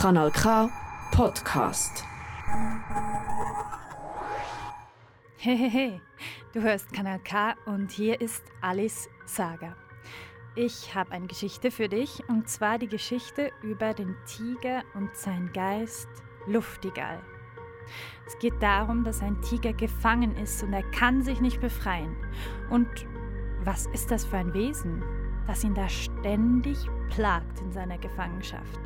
Kanal K Podcast. Hehehe, du hörst Kanal K und hier ist Alice Saga. Ich habe eine Geschichte für dich und zwar die Geschichte über den Tiger und sein Geist Luftigal. Es geht darum, dass ein Tiger gefangen ist und er kann sich nicht befreien. Und was ist das für ein Wesen, das ihn da ständig plagt in seiner Gefangenschaft?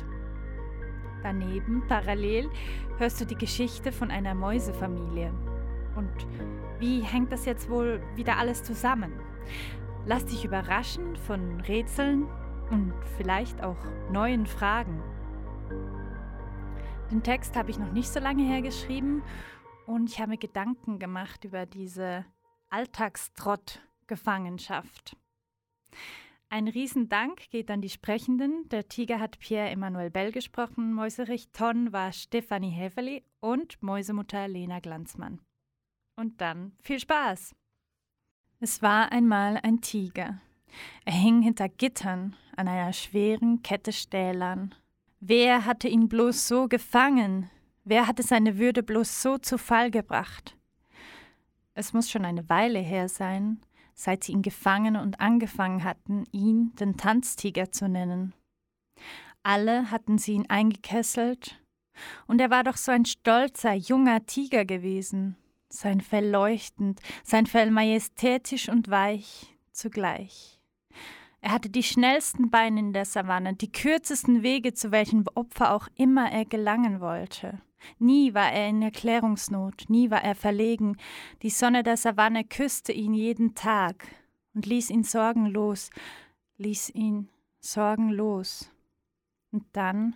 Daneben, parallel, hörst du die Geschichte von einer Mäusefamilie. Und wie hängt das jetzt wohl wieder alles zusammen? Lass dich überraschen von Rätseln und vielleicht auch neuen Fragen. Den Text habe ich noch nicht so lange hergeschrieben und ich habe mir Gedanken gemacht über diese Alltagstrott-Gefangenschaft. Ein Riesendank geht an die Sprechenden. Der Tiger hat Pierre-Emmanuel Bell gesprochen, Mäuserich Ton war Stefanie Häferli und Mäusemutter Lena Glanzmann. Und dann viel Spaß! Es war einmal ein Tiger. Er hing hinter Gittern an einer schweren Kette Stählern. Wer hatte ihn bloß so gefangen? Wer hatte seine Würde bloß so zu Fall gebracht? Es muss schon eine Weile her sein, seit sie ihn gefangen und angefangen hatten, ihn den Tanztiger zu nennen. Alle hatten sie ihn eingekesselt, und er war doch so ein stolzer, junger Tiger gewesen, sein Fell leuchtend, sein Fell majestätisch und weich zugleich. Er hatte die schnellsten Beine in der Savanne, die kürzesten Wege, zu welchen Opfer auch immer er gelangen wollte. Nie war er in Erklärungsnot, nie war er verlegen. Die Sonne der Savanne küsste ihn jeden Tag und ließ ihn sorgenlos, ließ ihn sorgenlos. Und dann,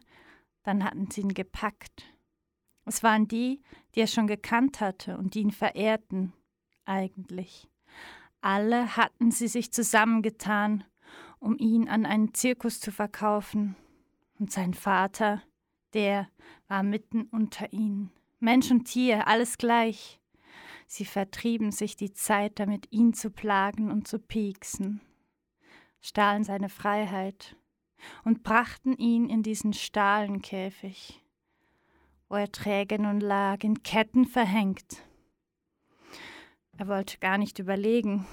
dann hatten sie ihn gepackt. Es waren die, die er schon gekannt hatte und die ihn verehrten, eigentlich. Alle hatten sie sich zusammengetan, um ihn an einen Zirkus zu verkaufen. Und sein Vater, der war mitten unter ihnen. Mensch und Tier, alles gleich. Sie vertrieben sich die Zeit damit, ihn zu plagen und zu pieksen, stahlen seine Freiheit und brachten ihn in diesen Stahlenkäfig, wo er träge nun lag, in Ketten verhängt. Er wollte gar nicht überlegen,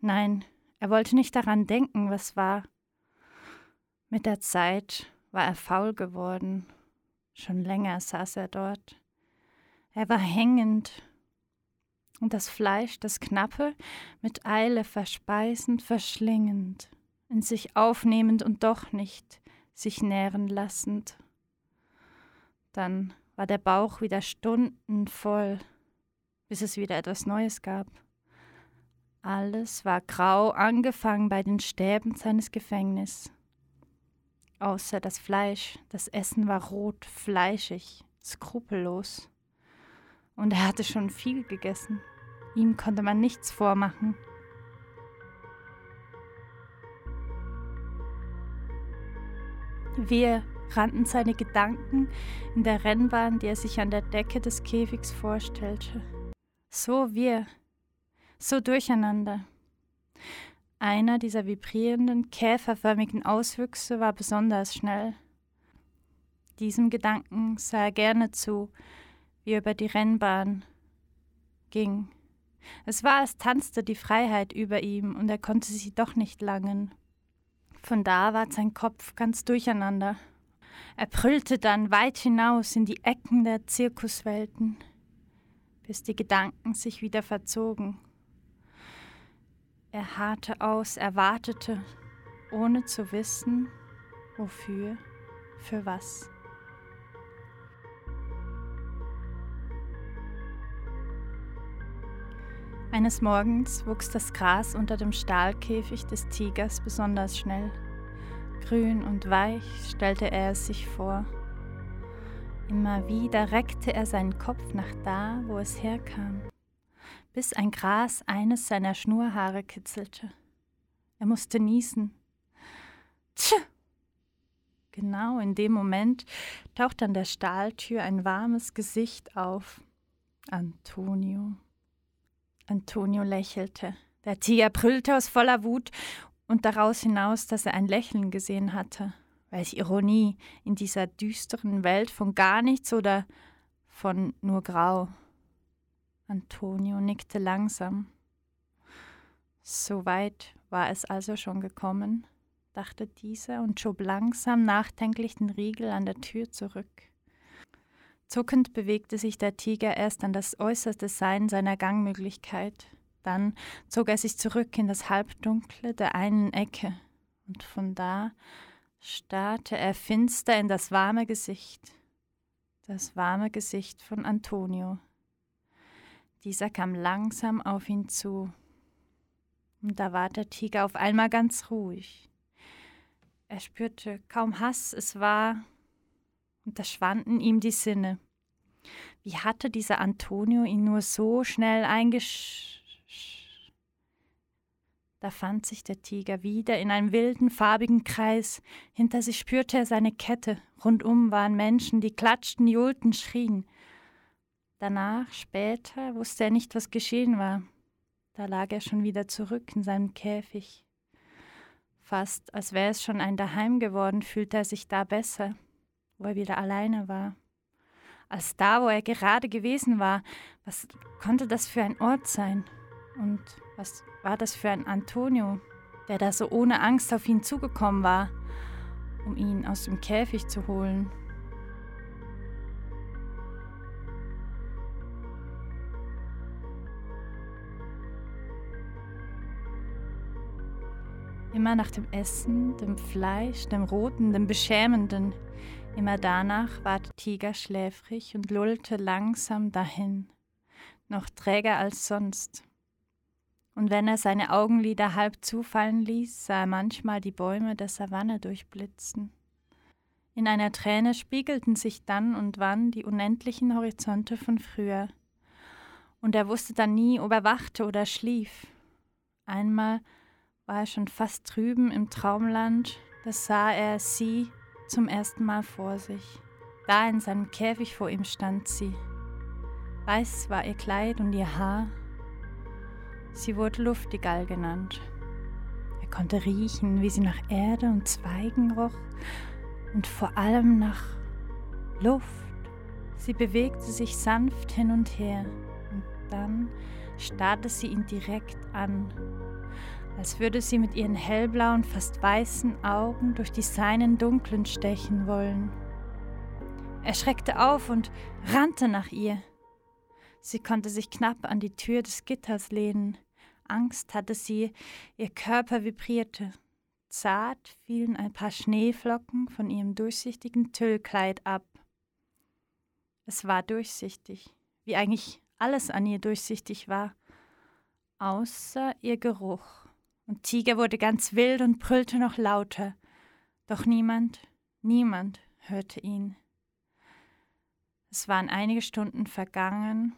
nein, er wollte nicht daran denken, was war. Mit der Zeit war er faul geworden Schon länger saß er dort. Er war hängend, und das Fleisch, das Knappe, mit Eile verspeisend, verschlingend, in sich aufnehmend und doch nicht sich nähren lassend. Dann war der Bauch wieder stundenvoll, bis es wieder etwas Neues gab. Alles war grau, angefangen bei den Stäben seines Gefängnisses außer das Fleisch. Das Essen war rot, fleischig, skrupellos. Und er hatte schon viel gegessen. Ihm konnte man nichts vormachen. Wir rannten seine Gedanken in der Rennbahn, die er sich an der Decke des Käfigs vorstellte. So wir, so durcheinander. Einer dieser vibrierenden, käferförmigen Auswüchse war besonders schnell. Diesem Gedanken sah er gerne zu, wie er über die Rennbahn ging. Es war, als tanzte die Freiheit über ihm und er konnte sie doch nicht langen. Von da ward sein Kopf ganz durcheinander. Er brüllte dann weit hinaus in die Ecken der Zirkuswelten, bis die Gedanken sich wieder verzogen er harrte aus, er wartete, ohne zu wissen, wofür, für was. Eines Morgens wuchs das Gras unter dem Stahlkäfig des Tigers besonders schnell. Grün und weich stellte er es sich vor. Immer wieder reckte er seinen Kopf nach da, wo es herkam bis ein Gras eines seiner Schnurhaare kitzelte. Er musste niesen. Tsch! Genau in dem Moment taucht an der Stahltür ein warmes Gesicht auf. Antonio. Antonio lächelte. Der Tiger brüllte aus voller Wut und daraus hinaus, dass er ein Lächeln gesehen hatte. Welche Ironie in dieser düsteren Welt von gar nichts oder von nur grau. Antonio nickte langsam. So weit war es also schon gekommen, dachte dieser und schob langsam nachdenklich den Riegel an der Tür zurück. Zuckend bewegte sich der Tiger erst an das äußerste Sein seiner Gangmöglichkeit, dann zog er sich zurück in das Halbdunkle der einen Ecke, und von da starrte er finster in das warme Gesicht, das warme Gesicht von Antonio. Dieser kam langsam auf ihn zu, und da war der Tiger auf einmal ganz ruhig. Er spürte kaum Hass, es war, und da schwanden ihm die Sinne. Wie hatte dieser Antonio ihn nur so schnell eingesch... Da fand sich der Tiger wieder in einem wilden, farbigen Kreis. Hinter sich spürte er seine Kette. Rundum waren Menschen, die klatschten, johlten, schrien. Danach, später, wusste er nicht, was geschehen war. Da lag er schon wieder zurück in seinem Käfig. Fast als wäre es schon ein Daheim geworden, fühlte er sich da besser, wo er wieder alleine war. Als da, wo er gerade gewesen war. Was konnte das für ein Ort sein? Und was war das für ein Antonio, der da so ohne Angst auf ihn zugekommen war, um ihn aus dem Käfig zu holen? Immer nach dem Essen, dem Fleisch, dem Roten, dem Beschämenden. Immer danach war der Tiger schläfrig und lullte langsam dahin, noch träger als sonst. Und wenn er seine Augenlider halb zufallen ließ, sah er manchmal die Bäume der Savanne durchblitzen. In einer Träne spiegelten sich dann und wann die unendlichen Horizonte von früher. Und er wusste dann nie, ob er wachte oder schlief. Einmal war er schon fast drüben im Traumland, da sah er sie zum ersten Mal vor sich. Da in seinem Käfig vor ihm stand sie. Weiß war ihr Kleid und ihr Haar. Sie wurde Luftigall genannt. Er konnte riechen, wie sie nach Erde und Zweigen roch und vor allem nach Luft. Sie bewegte sich sanft hin und her und dann starrte sie ihn direkt an als würde sie mit ihren hellblauen, fast weißen Augen durch die seinen dunklen stechen wollen. Er schreckte auf und rannte nach ihr. Sie konnte sich knapp an die Tür des Gitters lehnen. Angst hatte sie, ihr Körper vibrierte. Zart fielen ein paar Schneeflocken von ihrem durchsichtigen Tüllkleid ab. Es war durchsichtig, wie eigentlich alles an ihr durchsichtig war, außer ihr Geruch und Tiger wurde ganz wild und brüllte noch lauter. Doch niemand, niemand hörte ihn. Es waren einige Stunden vergangen.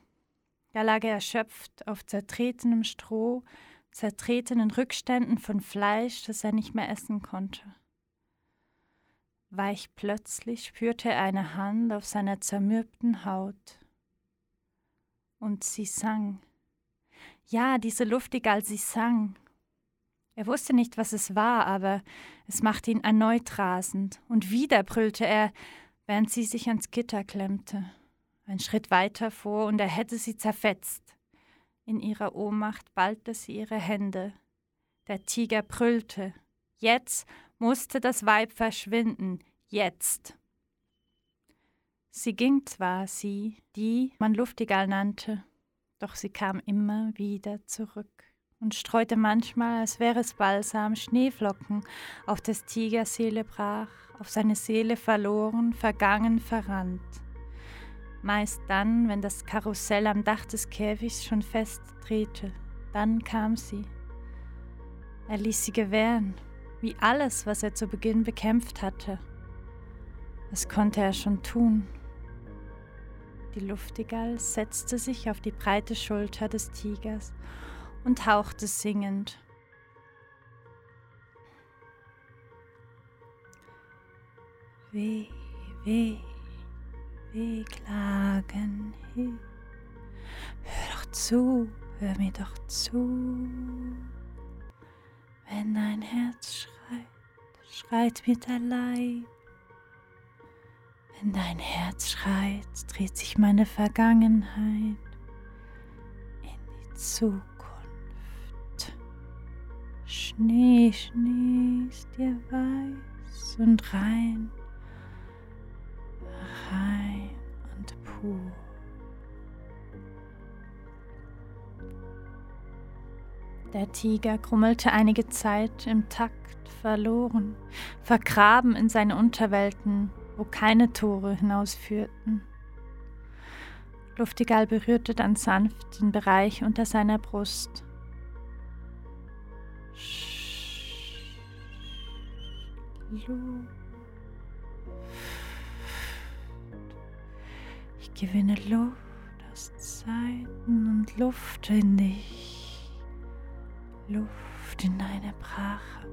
Da lag er erschöpft auf zertretenem Stroh, zertretenen Rückständen von Fleisch, das er nicht mehr essen konnte. Weich plötzlich spürte er eine Hand auf seiner zermürbten Haut. Und sie sang. Ja, diese Luftigal, sie sang. Er wusste nicht, was es war, aber es machte ihn erneut rasend, und wieder brüllte er, während sie sich ans Gitter klemmte. Ein Schritt weiter vor, und er hätte sie zerfetzt. In ihrer Ohnmacht ballte sie ihre Hände. Der Tiger brüllte. Jetzt musste das Weib verschwinden. Jetzt. Sie ging zwar, sie, die man Luftigal nannte, doch sie kam immer wieder zurück und streute manchmal, als wäre es Balsam, Schneeflocken auf des Tigers Seele brach, auf seine Seele verloren, vergangen, verrannt. Meist dann, wenn das Karussell am Dach des Käfigs schon fest drehte, dann kam sie. Er ließ sie gewähren, wie alles, was er zu Beginn bekämpft hatte. Was konnte er schon tun? Die Luftigall setzte sich auf die breite Schulter des Tigers und hauchte singend. Weh, weh, weh klagen hin. Hör doch zu, hör mir doch zu. Wenn dein Herz schreit, schreit mir der Leib. Wenn dein Herz schreit, dreht sich meine Vergangenheit in die Zukunft. Schnee, Schnee ist dir weiß und rein, rein und pur. Der Tiger krummelte einige Zeit im Takt verloren, vergraben in seine Unterwelten, wo keine Tore hinausführten. Luftigal berührte dann sanft den Bereich unter seiner Brust. Ich gewinne Luft aus Zeiten und Luft in dich. Luft in deine brache.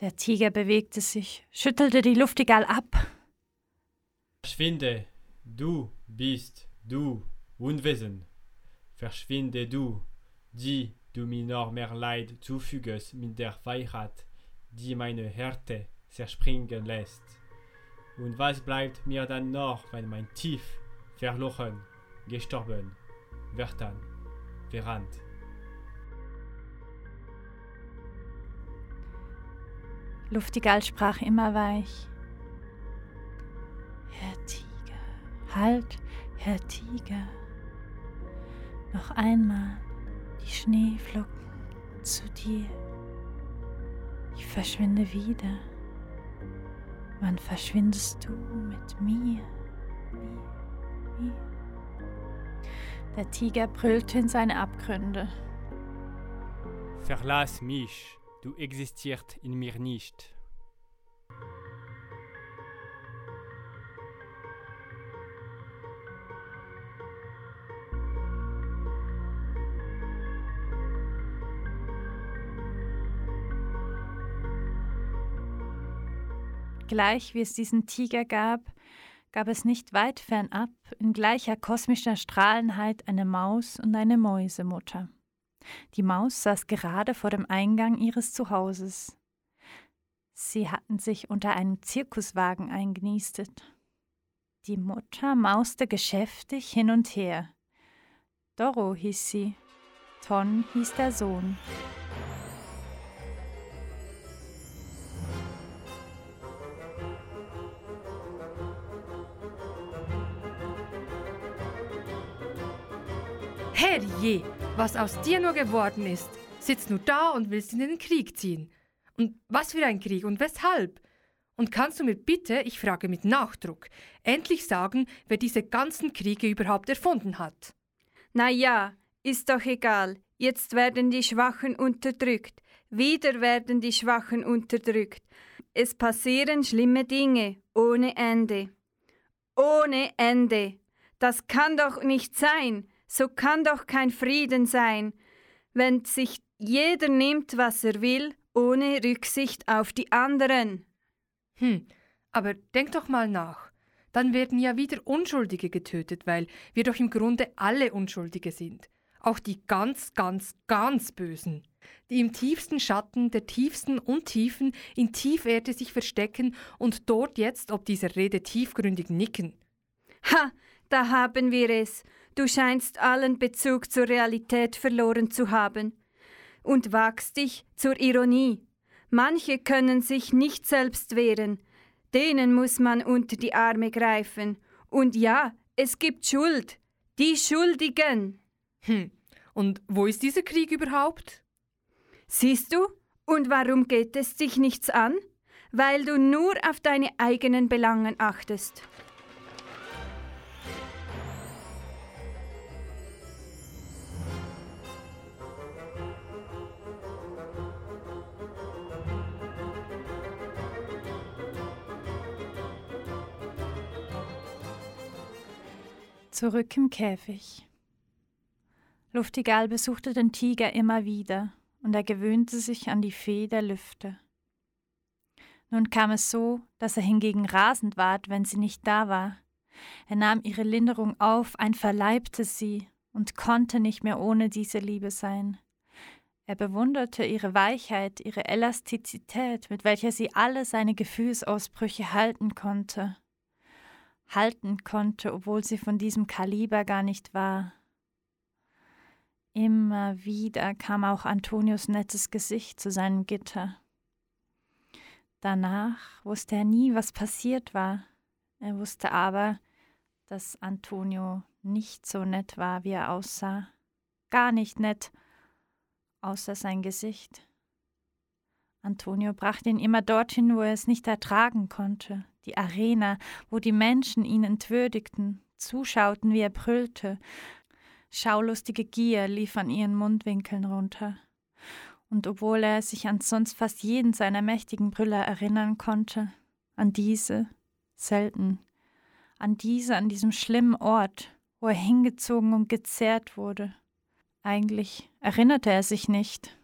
Der Tiger bewegte sich, schüttelte die Luft egal ab. Verschwinde, du bist du Unwesen. Verschwinde du, die du mir noch mehr Leid zufügest mit der Weisheit, die meine Härte zerspringen lässt. Und was bleibt mir dann noch, wenn mein Tief verloren, gestorben, werden, verrannt? Luftigal sprach immer weich. Herr Tiger, halt, Herr Tiger. Noch einmal die Schneeflocken zu dir. Ich verschwinde wieder. Wann verschwindest du mit mir? Mir, mir. Der Tiger brüllte in seine Abgründe. Verlass mich, du existiert in mir nicht. Gleich wie es diesen Tiger gab, gab es nicht weit fernab in gleicher kosmischer Strahlenheit eine Maus und eine Mäusemutter. Die Maus saß gerade vor dem Eingang ihres Zuhauses. Sie hatten sich unter einem Zirkuswagen eingenistet. Die Mutter mauste geschäftig hin und her. Doro hieß sie, Ton hieß der Sohn. Herrje, was aus dir nur geworden ist. Sitzt nur da und willst in den Krieg ziehen. Und was für ein Krieg und weshalb? Und kannst du mir bitte, ich frage mit Nachdruck, endlich sagen, wer diese ganzen Kriege überhaupt erfunden hat? Na ja, ist doch egal. Jetzt werden die Schwachen unterdrückt. Wieder werden die Schwachen unterdrückt. Es passieren schlimme Dinge ohne Ende. Ohne Ende. Das kann doch nicht sein. So kann doch kein Frieden sein, wenn sich jeder nimmt, was er will, ohne Rücksicht auf die anderen. Hm, aber denk doch mal nach. Dann werden ja wieder Unschuldige getötet, weil wir doch im Grunde alle Unschuldige sind. Auch die ganz, ganz, ganz Bösen, die im tiefsten Schatten der tiefsten Untiefen in Tieferde sich verstecken und dort jetzt ob dieser Rede tiefgründig nicken. Ha, da haben wir es. Du scheinst allen Bezug zur Realität verloren zu haben und wagst dich zur Ironie. Manche können sich nicht selbst wehren, denen muss man unter die Arme greifen. Und ja, es gibt Schuld, die Schuldigen. Hm, und wo ist dieser Krieg überhaupt? Siehst du, und warum geht es dich nichts an? Weil du nur auf deine eigenen Belangen achtest. Zurück im Käfig. Luftigal besuchte den Tiger immer wieder, und er gewöhnte sich an die Fee der Lüfte. Nun kam es so, dass er hingegen rasend ward, wenn sie nicht da war. Er nahm ihre Linderung auf, ein verleibte sie, und konnte nicht mehr ohne diese Liebe sein. Er bewunderte ihre Weichheit, ihre Elastizität, mit welcher sie alle seine Gefühlsausbrüche halten konnte. Halten konnte, obwohl sie von diesem Kaliber gar nicht war. Immer wieder kam auch Antonius nettes Gesicht zu seinem Gitter. Danach wusste er nie, was passiert war. Er wusste aber, dass Antonio nicht so nett war, wie er aussah. Gar nicht nett, außer sein Gesicht. Antonio brachte ihn immer dorthin, wo er es nicht ertragen konnte, die Arena, wo die Menschen ihn entwürdigten, zuschauten, wie er brüllte. Schaulustige Gier lief an ihren Mundwinkeln runter und obwohl er sich an sonst fast jeden seiner mächtigen Brüller erinnern konnte, an diese selten, an diese an diesem schlimmen Ort, wo er hingezogen und gezerrt wurde. Eigentlich erinnerte er sich nicht.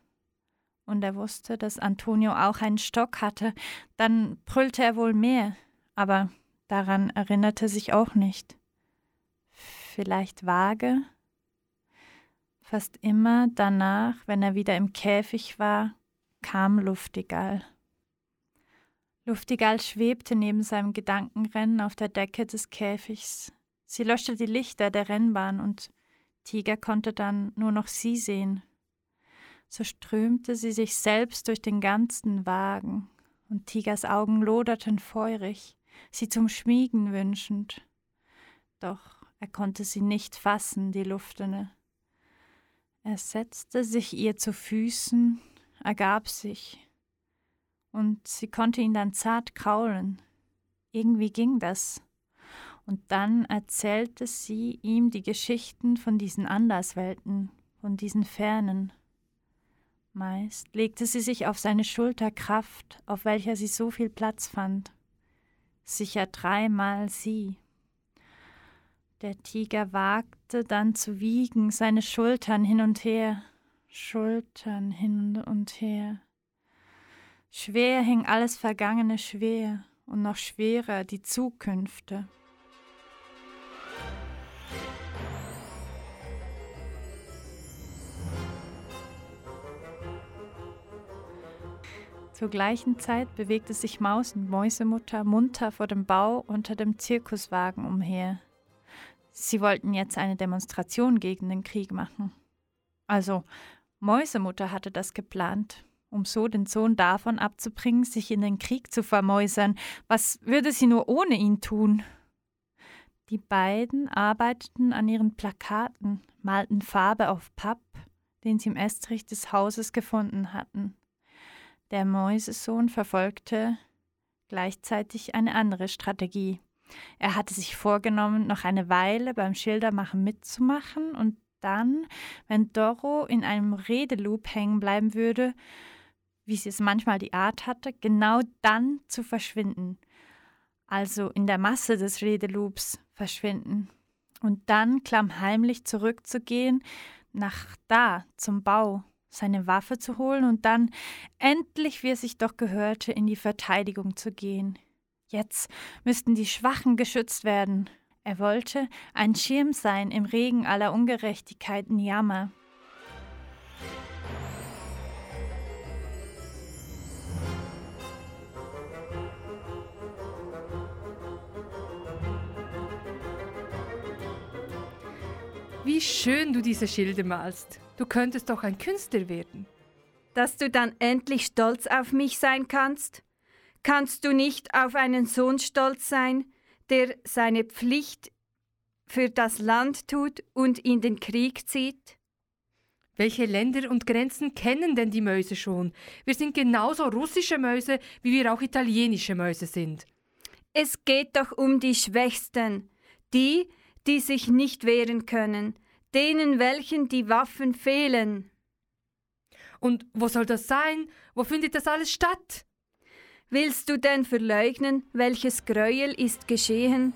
Und er wusste, dass Antonio auch einen Stock hatte, dann brüllte er wohl mehr, aber daran erinnerte er sich auch nicht. Vielleicht vage, Fast immer danach, wenn er wieder im Käfig war, kam Luftigal. Luftigal schwebte neben seinem Gedankenrennen auf der Decke des Käfigs. Sie löschte die Lichter der Rennbahn und Tiger konnte dann nur noch sie sehen. So strömte sie sich selbst durch den ganzen Wagen, und Tigers Augen loderten feurig, sie zum Schmiegen wünschend. Doch er konnte sie nicht fassen, die Luftene. Er setzte sich ihr zu Füßen, ergab sich, und sie konnte ihn dann zart kraulen. Irgendwie ging das. Und dann erzählte sie ihm die Geschichten von diesen Anderswelten, von diesen Fernen. Meist legte sie sich auf seine Schulter Kraft, auf welcher sie so viel Platz fand. Sicher dreimal sie. Der Tiger wagte dann zu wiegen, seine Schultern hin und her, Schultern hin und her. Schwer hing alles Vergangene schwer und noch schwerer die Zukünfte. Zur gleichen Zeit bewegte sich Maus und Mäusemutter munter vor dem Bau unter dem Zirkuswagen umher. Sie wollten jetzt eine Demonstration gegen den Krieg machen. Also, Mäusemutter hatte das geplant, um so den Sohn davon abzubringen, sich in den Krieg zu vermäusern. Was würde sie nur ohne ihn tun? Die beiden arbeiteten an ihren Plakaten, malten Farbe auf Papp, den sie im Estrich des Hauses gefunden hatten. Der Mäusesohn verfolgte gleichzeitig eine andere Strategie. Er hatte sich vorgenommen, noch eine Weile beim Schildermachen mitzumachen und dann, wenn Doro in einem Redeloop hängen bleiben würde, wie sie es manchmal die Art hatte, genau dann zu verschwinden. Also in der Masse des Redeloops verschwinden. Und dann klammheimlich zurückzugehen, nach da zum Bau, seine Waffe zu holen und dann endlich, wie es sich doch gehörte, in die Verteidigung zu gehen, Jetzt müssten die Schwachen geschützt werden. Er wollte ein Schirm sein im Regen aller Ungerechtigkeiten Jammer. Wie schön du diese Schilde malst. Du könntest doch ein Künstler werden. Dass du dann endlich stolz auf mich sein kannst? Kannst du nicht auf einen Sohn stolz sein, der seine Pflicht für das Land tut und in den Krieg zieht? Welche Länder und Grenzen kennen denn die Mäuse schon? Wir sind genauso russische Mäuse, wie wir auch italienische Mäuse sind. Es geht doch um die Schwächsten, die, die sich nicht wehren können, denen welchen die Waffen fehlen. Und wo soll das sein? Wo findet das alles statt? Willst du denn verleugnen, welches Gräuel ist geschehen?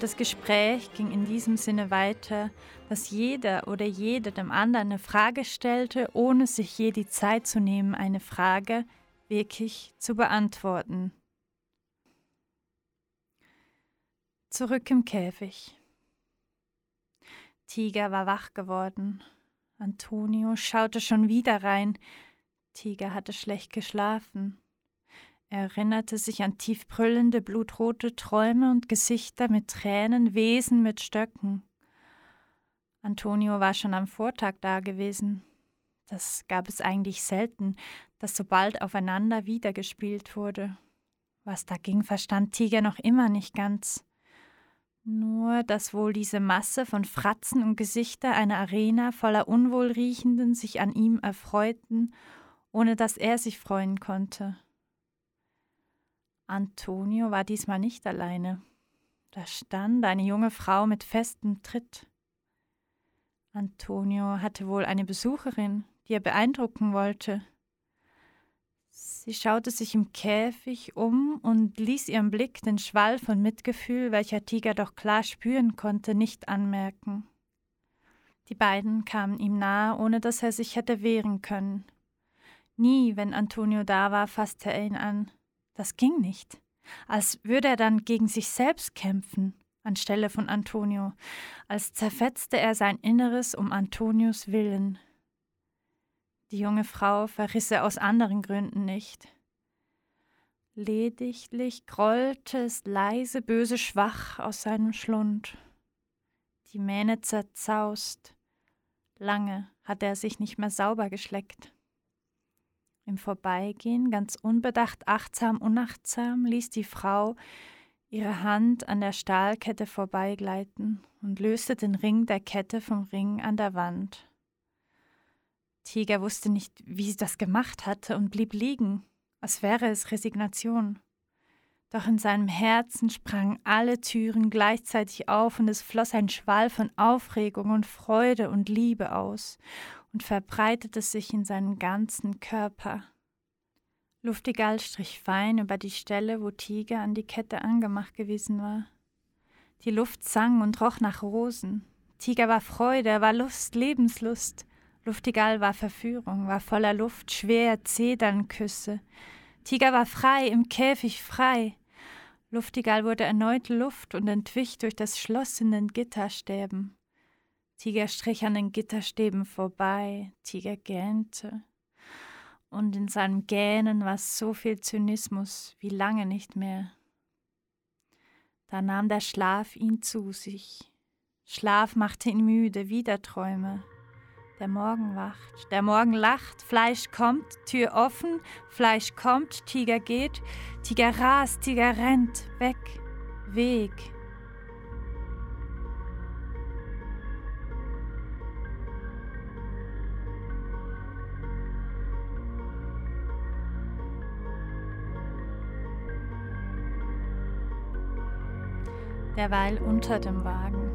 Das Gespräch ging in diesem Sinne weiter, dass jeder oder jede dem anderen eine Frage stellte, ohne sich je die Zeit zu nehmen, eine Frage wirklich zu beantworten. Zurück im Käfig. Tiger war wach geworden. Antonio schaute schon wieder rein. Tiger hatte schlecht geschlafen. Er erinnerte sich an tief brüllende, blutrote Träume und Gesichter mit Tränen, Wesen mit Stöcken. Antonio war schon am Vortag da gewesen. Das gab es eigentlich selten, dass so bald aufeinander wiedergespielt wurde. Was da ging, verstand Tiger noch immer nicht ganz. Nur, dass wohl diese Masse von Fratzen und Gesichter einer Arena voller Unwohlriechenden sich an ihm erfreuten, ohne dass er sich freuen konnte. Antonio war diesmal nicht alleine. Da stand eine junge Frau mit festem Tritt. Antonio hatte wohl eine Besucherin, die er beeindrucken wollte. Sie schaute sich im Käfig um und ließ ihrem Blick den Schwall von Mitgefühl, welcher Tiger doch klar spüren konnte, nicht anmerken. Die beiden kamen ihm nahe, ohne dass er sich hätte wehren können. Nie, wenn Antonio da war, fasste er ihn an. Das ging nicht. Als würde er dann gegen sich selbst kämpfen, anstelle von Antonio, als zerfetzte er sein Inneres um Antonios Willen. Die junge Frau verriss er aus anderen Gründen nicht. Lediglich grollte es leise, böse, schwach aus seinem Schlund. Die Mähne zerzaust. Lange hatte er sich nicht mehr sauber geschleckt. Im Vorbeigehen, ganz unbedacht, achtsam, unachtsam, ließ die Frau ihre Hand an der Stahlkette vorbeigleiten und löste den Ring der Kette vom Ring an der Wand. Tiger wusste nicht, wie sie das gemacht hatte und blieb liegen, als wäre es Resignation. Doch in seinem Herzen sprangen alle Türen gleichzeitig auf und es floss ein Schwall von Aufregung und Freude und Liebe aus, und verbreitete sich in seinen ganzen Körper. Luftigal strich fein über die Stelle, wo Tiger an die Kette angemacht gewesen war. Die Luft sang und roch nach Rosen. Tiger war Freude, war Lust, Lebenslust. Luftigal war Verführung, war voller Luft, schwer, Zedernküsse. Tiger war frei, im Käfig frei. Luftigal wurde erneut Luft und entwich durch das Schloss in den Gitterstäben. Tiger strich an den Gitterstäben vorbei, Tiger gähnte. Und in seinem Gähnen war so viel Zynismus wie lange nicht mehr. Da nahm der Schlaf ihn zu sich. Schlaf machte ihn müde, wieder Träume. Der Morgen wacht, der Morgen lacht, Fleisch kommt, Tür offen, Fleisch kommt, Tiger geht, Tiger rast, Tiger rennt, weg, Weg, derweil unter dem Wagen.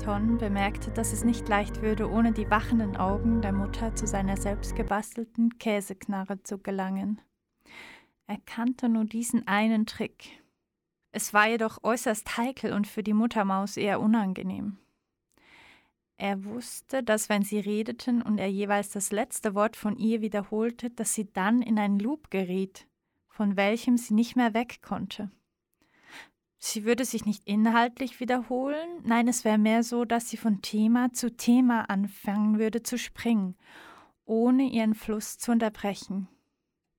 Ton bemerkte, dass es nicht leicht würde, ohne die wachenden Augen der Mutter zu seiner selbstgebastelten Käseknarre zu gelangen. Er kannte nur diesen einen Trick. Es war jedoch äußerst heikel und für die Muttermaus eher unangenehm. Er wusste, dass wenn sie redeten und er jeweils das letzte Wort von ihr wiederholte, dass sie dann in einen Loop geriet, von welchem sie nicht mehr weg konnte. Sie würde sich nicht inhaltlich wiederholen, nein, es wäre mehr so, dass sie von Thema zu Thema anfangen würde zu springen, ohne ihren Fluss zu unterbrechen.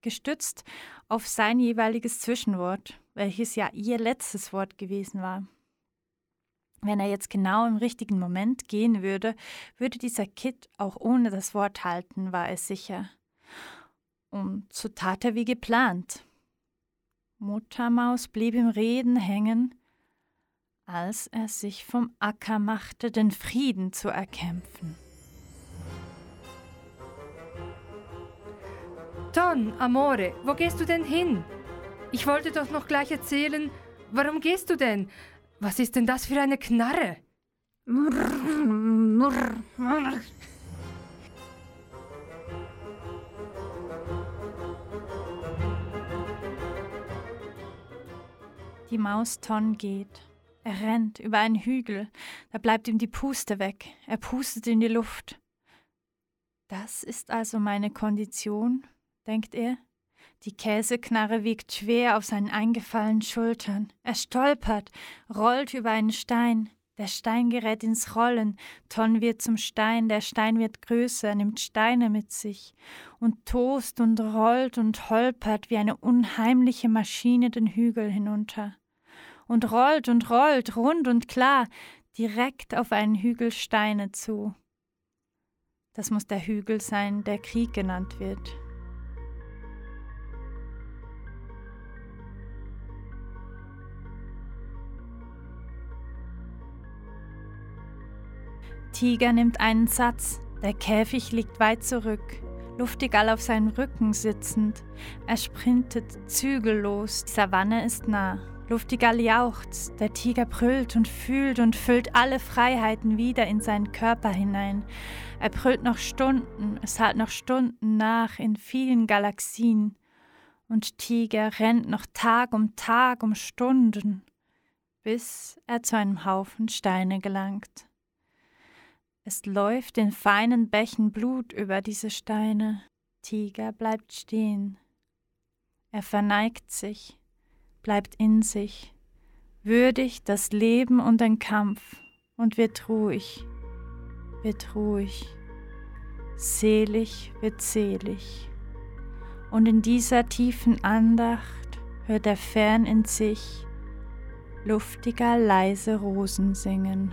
Gestützt auf sein jeweiliges Zwischenwort, welches ja ihr letztes Wort gewesen war. Wenn er jetzt genau im richtigen Moment gehen würde, würde dieser Kit auch ohne das Wort halten, war es sicher. Und so tat er wie geplant. Muttermaus blieb im Reden hängen, als er sich vom Acker machte, den Frieden zu erkämpfen. Ton, Amore, wo gehst du denn hin? Ich wollte doch noch gleich erzählen, warum gehst du denn? Was ist denn das für eine Knarre? Die Maus Ton geht. Er rennt über einen Hügel, da bleibt ihm die Puste weg, er pustet in die Luft. Das ist also meine Kondition, denkt er. Die Käseknarre wiegt schwer auf seinen eingefallenen Schultern. Er stolpert, rollt über einen Stein. Der Stein gerät ins Rollen, Ton wird zum Stein, der Stein wird größer, nimmt Steine mit sich und tost und rollt und holpert wie eine unheimliche Maschine den Hügel hinunter. Und rollt und rollt, rund und klar, direkt auf einen Hügel Steine zu. Das muss der Hügel sein, der Krieg genannt wird. Tiger nimmt einen Satz, der Käfig liegt weit zurück, luftig all auf seinem Rücken sitzend. Er sprintet zügellos, die Savanne ist nah. Luftigal jauchzt, der Tiger brüllt und fühlt und füllt alle Freiheiten wieder in seinen Körper hinein. Er brüllt noch Stunden, es halt noch Stunden nach in vielen Galaxien. Und Tiger rennt noch Tag um Tag um Stunden, bis er zu einem Haufen Steine gelangt. Es läuft in feinen Bächen Blut über diese Steine. Tiger bleibt stehen. Er verneigt sich, bleibt in sich, würdigt das Leben und den Kampf und wird ruhig, wird ruhig, selig wird selig. Und in dieser tiefen Andacht hört er fern in sich luftiger leise Rosen singen.